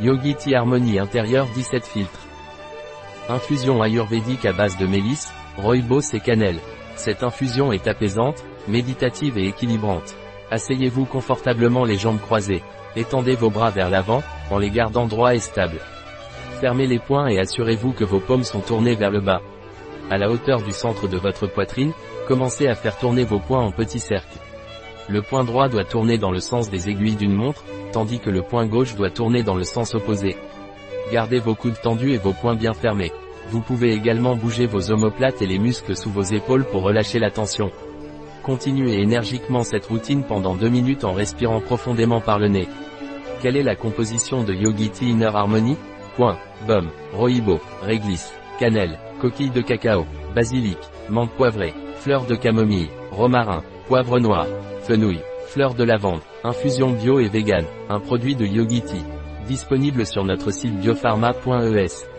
Yogi Tea Harmony intérieur 17 filtres. Infusion ayurvédique à base de mélisse, rooibos et cannelle. Cette infusion est apaisante, méditative et équilibrante. Asseyez-vous confortablement les jambes croisées. Étendez vos bras vers l'avant, en les gardant droits et stables. Fermez les poings et assurez-vous que vos paumes sont tournées vers le bas. À la hauteur du centre de votre poitrine, commencez à faire tourner vos poings en petits cercles. Le point droit doit tourner dans le sens des aiguilles d'une montre, tandis que le point gauche doit tourner dans le sens opposé. Gardez vos coudes tendus et vos poings bien fermés. Vous pouvez également bouger vos omoplates et les muscles sous vos épaules pour relâcher la tension. Continuez énergiquement cette routine pendant 2 minutes en respirant profondément par le nez. Quelle est la composition de Yogi Tea Inner Harmony? Point, baume, rooibos, réglisse, cannelle, coquille de cacao, basilic, menthe poivrée, fleurs de camomille, romarin, poivre noir, fenouil, fleurs de lavande, infusion bio et vegan, un produit de Yogi Tea. Disponible sur notre site biopharma.es.